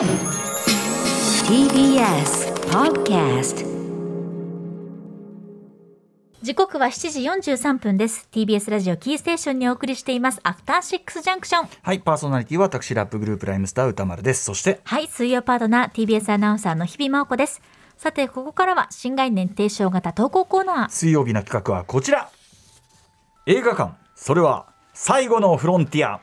TBS Podcast 時刻は7時43分です TBS ラジオキーステーションにお送りしていますアフターシックスジャンクションはい、パーソナリティは私ラップグループライムスター歌丸です。そして、はい水曜パートナー TBS アナウンサーの日々真央子ですさてここからは新概念提唱型投稿コーナー水曜日の企画はこちら。映画館、それは最後のフロンティア。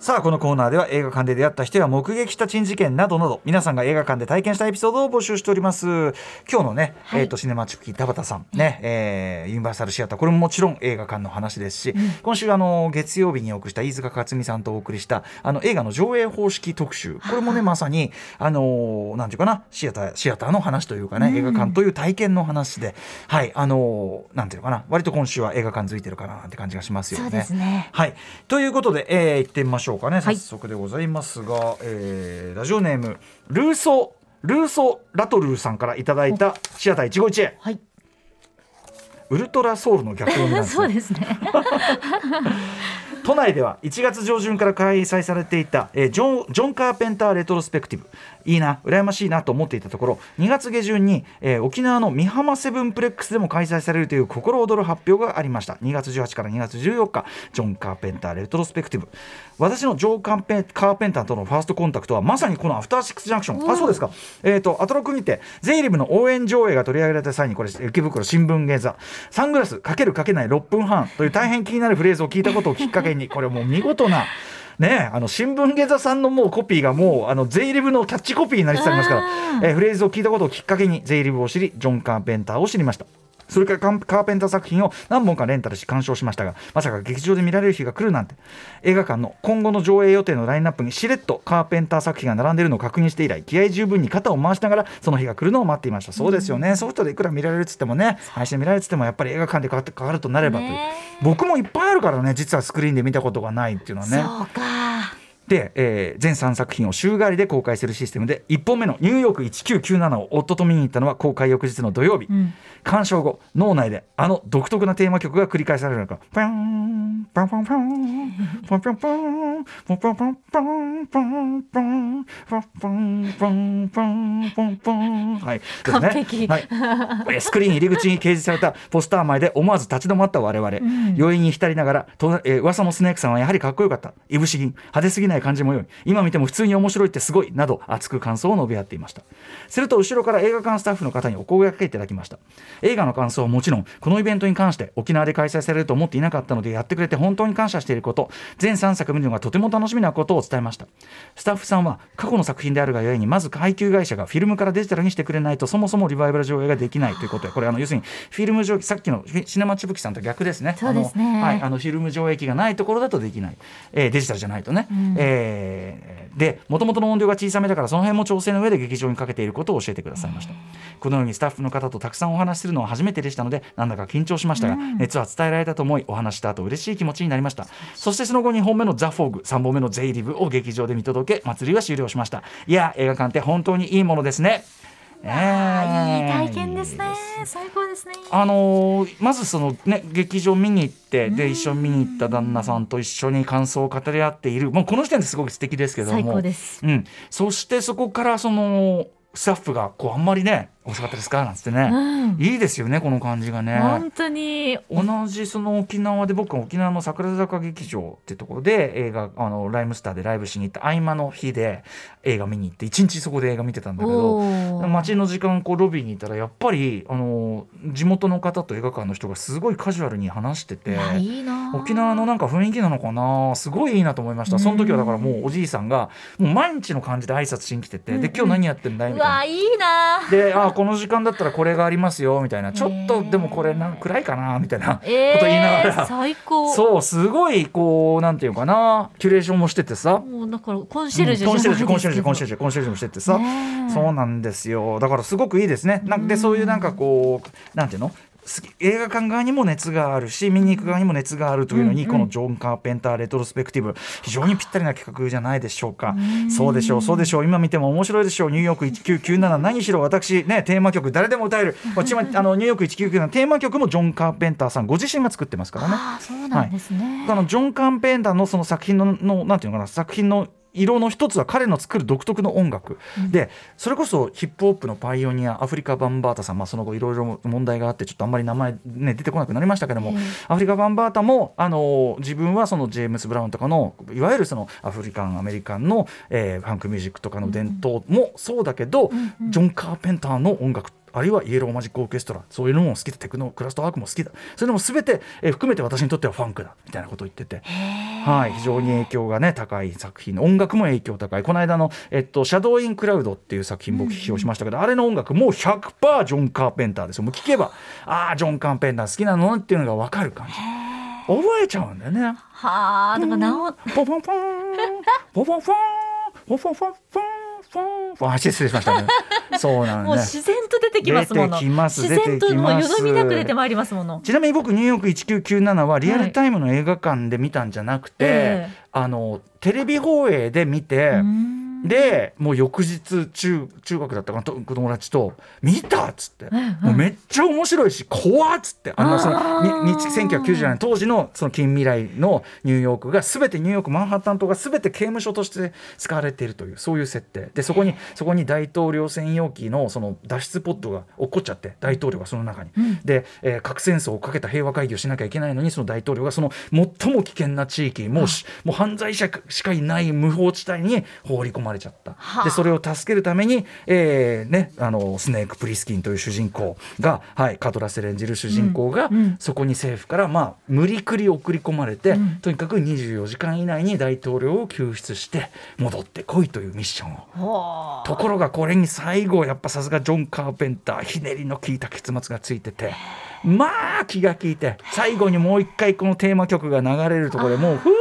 さあこのコーナーでは映画館で出会った人や目撃した珍事件などなど皆さんが映画館で体験したエピソードを募集しております。今日のね、はい。えっ、とシネマチュキ田畑さんね、えーユニバーサルシアター。これももちろん映画館の話ですし、今週あの月曜日にお送りした飯塚克美さんとお送りしたあの映画の上映方式特集。これもねまさにあのーなんていうかなシアターシアターの話というかね、映画館という体験の話ではいあのーなんていうのかな割と今週は映画館づいてるかななんて感じがしますよね。そうですね。はい、ということで、えー、行ってみましょうかねはい。早速でございますが、えーラジオネームルーソルーソラトルーさんからいただいたシアター一期一会。はい。ウルトラソウルの逆読みなんです そうねですね 都内では1月上旬から開催されていた、えージョンジョン・カーペンター・レトロスペクティブ。いいな羨ましいなと思っていたところ2月下旬に、えー沖縄の美浜セブンプレックスでも開催されるという心躍る発表がありました。2月18から2月14日ジョン・カーペンター・レトロスペクティブ。私のジョー・カーペンカーペンターとのファーストコンタクトはまさにこのアフターシックスジャンクション。あそうですか。えっ、とアトロクにてゼイリブの応援上映が取り上げられた際にこれ池袋新聞芸座。サングラスかけるかけない6分半という大変気になるフレーズを聞いたことをきっかけにこれもう見事なねえあの新聞芸座さんのもうコピーがもうあのゼイリブのキャッチコピーになりつつありますから、えーフレーズを聞いたことをきっかけにゼイリブを知りジョン・カーペンターを知りましたそれからカーペンター作品を何本かレンタルし鑑賞しましたがまさか劇場で見られる日が来るなんて。映画館の今後の上映予定のラインナップにしれっとカーペンター作品が並んでいるのを確認して以来気合十分に肩を回しながらその日が来るのを待っていました。そうですよね、ソフトでいくら見られるっつってもね配信で見られるっつってもやっぱり映画館でかかってかかるとなればという、ね僕もいっぱいあるからね実はスクリーンで見たことがないっていうのはね。そうかで、えー全3作品を週替わりで公開するシステムで1本目の「ニューヨーク1997」を夫と見に行ったのは公開翌日の土曜日、ん。鑑賞後脳内であの独特なテーマ曲が繰り返されるのか「パンパンパンパンパンパンパンパンパンパンパンパンパンパンパンパンパンパンパンはい。ですスクリーン入り口に掲示されたポスター前で思わず立ち止まった我々、余韻に浸りながらと、えー噂のスネークさんはやはりかっこよかった。いぶし銀。派手すぎない感じも良い今見ても普通に面白いってすごいなど熱く感想を述べ合っていました。すると後ろから映画館スタッフの方にお声掛けいただきました。映画の感想はもちろんこのイベントに関して沖縄で開催されると思っていなかったのでやってくれて本当に感謝していること全3作見るのがとても楽しみなことを伝えました。スタッフさんは過去の作品であるがゆえにまず配給会社がフィルムからデジタルにしてくれないとそもそもリバイバル上映ができないということでこれあの要するにフィルム上さっきのシネマチブキさんと逆ですね。そうですね。あの,、はい、あのフィルム上映機がないところだとできない、えーデジタルじゃないとね、えーでもともとの音量が小さめだからその辺も調整の上で劇場にかけていることを教えてくださいました。このようにスタッフの方とたくさんお話しするのは初めてでしたのでなんだか緊張しましたが、熱は伝えられたと思いお話した後嬉しい気持ちになりました。そしてその後2本目の「ザ・フォーグ」3本目の「ゼイリブ」を劇場で見届け祭りは終了しました。いや映画館って本当にいいものですねえー。いい体験ですね。最高ですね。あのーまずそのね劇場見に行ってで一緒に見に行った旦那さんと一緒に感想を語り合っている。もうこの時点ですごく素敵ですけども。最高です。うん、そしてそこからそのスタッフがこうあんまりね面白かったですか？なんつってね、うん。いいですよねこの感じがね。本当に。同じその沖縄で僕は沖縄の桜坂劇場ってところで映画あのライムスターでライブしに行った合間の日で映画見に行って一日そこで映画見てたんだけどおー。待ちの時間こうロビーにいたらやっぱりあの地元の方と映画館の人がすごいカジュアルに話してていやいいな沖縄のなんか雰囲気なのかな？すごいいいなと思いました。その時はだからもうおじいさんがもう毎日の感じで挨拶しに来ててで今日何やってんだい？みたいな。うわ。いいなであこの時間だったらこれがありますよみたいな。ちょっとでもこれなん暗いかなみたいなことえ言いながー、ら、最高。そうすごいこうなんていうかなキュレーションもしててさ。もうだからコンシェルジュコンシェルジュコンシェルジュコンェシェルジュコンシェルジュもしてってさ、そうなんですよ。だからすごくいいですね。なんでそういうなんかこうなんていうの？映画館側にも熱があるし見に行く側にも熱があるというのに、うんうん。このジョン・カーペンターレトロスペクティブ非常にぴったりな企画じゃないでしょうか、そうでしょうそうでしょう。今見ても面白いでしょう。ニューヨーク1997何しろ私ねテーマ曲誰でも歌える。こっちもあのニューヨーク1997テーマ曲もジョン・カーペンターさんご自身が作ってますからね。ああそうなんですね、あのジョン・カーペンターのその作品ののなんていうのかな作品の色の一つは彼の作る独特の音楽、でそれこそヒップホップのパイオニアアフリカ・バンバータさん、まあ、その後いろいろ問題があってちょっとあんまり名前、ね、出てこなくなりましたけども、アフリカ・バンバータもあの自分はそのジェームス・ブラウンとかのいわゆるそのアフリカン・アメリカンの、えーファンクミュージックとかの伝統もそうだけど、ジョン・カーペンターの音楽あるいはイエローマジックオーケストラそういうのも好きだテクノクラフトワークも好きだ。そういうのも全て、えー含めて私にとってはファンクだみたいなことを言ってて、はい、非常に影響がね高い作品。音楽も影響高い。この間の、えっと「シャドウ・イン・クラウド」っていう作品僕批評しましたけど、あれの音楽もう100%ジョン・カーペンターですよ。もう聞けばああジョン・カーペンター好きなの？っていうのが分かる感じ。覚えちゃうんだよね。はあだからなおポフォンフォンポフォンフォンポフォンフォンフォンフォンフォンあ失礼しましたねそうなんもうです自然と出てきますもの。出てきます自然ともうよどみなく出てまいりますもの。ちなみに僕ニューヨーク1997はリアルタイムの映画館で見たんじゃなくて、ええ。あのテレビ放映で見て、うんでもう翌日中中学だったかなと子友達と「見た!」っつって、もうめっちゃ面白いし怖っつって。あのそのにに1990年当時のその近未来のニューヨークが全てニューヨークマンハッタン島が全て刑務所として使われているというそういう設定。でそこにそこに大統領専用機のその脱出ポッドが落っこっちゃって大統領がその中に、で、えー核戦争をかけた平和会議をしなきゃいけないのにその大統領がその最も危険な地域もうしもう犯罪者しかいない無法地帯に放り込まれちゃった。はあ。でそれを助けるために、えーね、あのスネーク・プリスキンという主人公が、はい、カトラセル演じる主人公が、うんうん。そこに政府から、まあ、無理くり送り込まれて、うん。とにかく24時間以内に大統領を救出して戻ってこいというミッションを。ところがこれに最後やっぱさすがジョン・カーペンターひねりの効いた結末がついててまあ気が利いて最後にもう一回このテーマ曲が流れるところでもうふー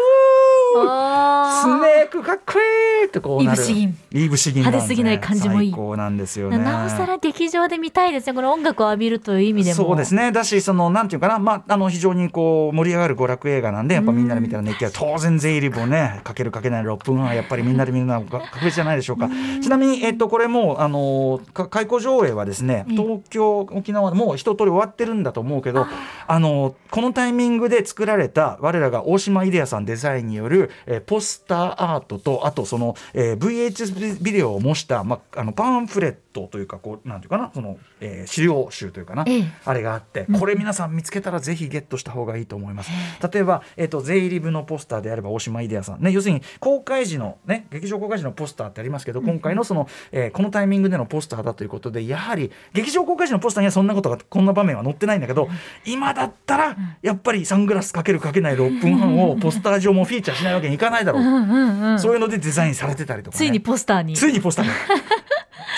スネークかっこいいってこうなるいぶし銀派手すぎない感じもいい。最高なんですよね。なおさら劇場で見たいですね。これ音楽を浴びるという意味でも。そうですね。だしそのなんていうかな、まあ、あの非常にこう盛り上がる娯楽映画なんでやっぱみんなで見たら熱気は当然税入りをねかけるかけない6分はやっぱりみんなで見るのは確実じゃないでしょうか。ちなみに、えっと、これもうあのか開講上映はですねええ。東京沖縄もう一通り終わってるんだと思うけどあ。のこのタイミングで作られた我らが大島イデアさんデザインによる、えーポスターアートとあとその、えー VHS ビデオを模した、まあ、あのパンフレットというかこうなんていうかなその、えー資料集というかな、ええ。あれがあってこれ皆さん見つけたらぜひゲットした方がいいと思います。例えば、えっと税入り部のポスターであれば大島イデアさん、ね、要するに公開時の、ね、劇場公開時のポスターってありますけど今回のその、えーこのタイミングでのポスターだということでやはり劇場公開時のポスターにはそんなことがこんな場面は載ってないんだけど今だったらやっぱりサングラスかけるかけない6分半をポスター上もフィーチャーしないわけにいかないだろう、うんうんうんそういうのでデザインされてたりとか、ね、ついにポスターに。ついにポスターに。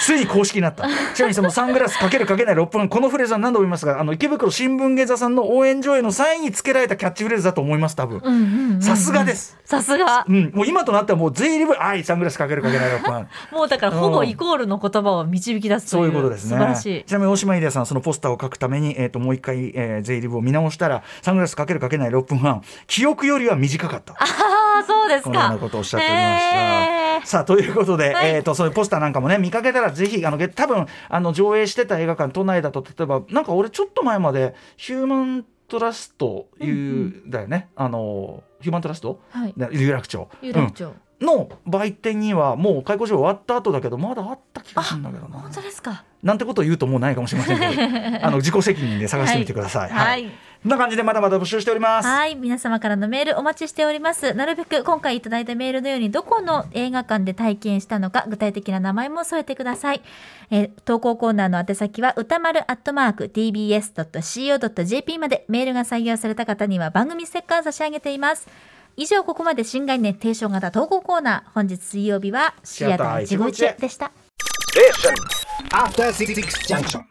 ついに公式になった。ちなみにそのサングラスかけるかけない6分このフレーズは何度も言いますがあの池袋新聞芸座さんの応援上映の際につけられたキャッチフレーズだと思います多分。さすがです。さすが。うん、もう今となってはもう全員リブあいサングラスかけるかけな。い6分もうだからほぼイコールの言葉を導き出すとそういいううことですね。素晴らしい。ちなみに大島イデアさんそのポスターを書くために、えー、ともう一回、えー、ゼイリブを見直したらサングラスかけるかけない6分半記憶よりは短かった ですか？このようなことをおっしゃっておりました。さあということで、はい。えー、とそういうポスターなんかもね見かけたらぜひあのげ多分あの上映してた映画館都内だと例えばなんか俺ちょっと前までヒューマントラストいう、だよね。あのヒューマントラスト？はい。な有楽町。有楽町、うん。の売店にはもう開校上終わった後だけどまだあった気がするんだけどな。本当ですか？なんてことを言うともうないかもしれませんけど あの自己責任で探してみてください。はいこんな感じでまだまだ募集しております。はい皆様からのメールお待ちしております。なるべく今回いただいたメールのようにどこの映画館で体験したのか具体的な名前も添えてください、えー投稿コーナーの宛先は歌丸アットマーク tbs.co.jp までメールが採用された方には番組ステッカー差し上げています。以上ここまで新概念提唱型投稿コーナー。本日水曜日はシアター151でした。After Six Junction.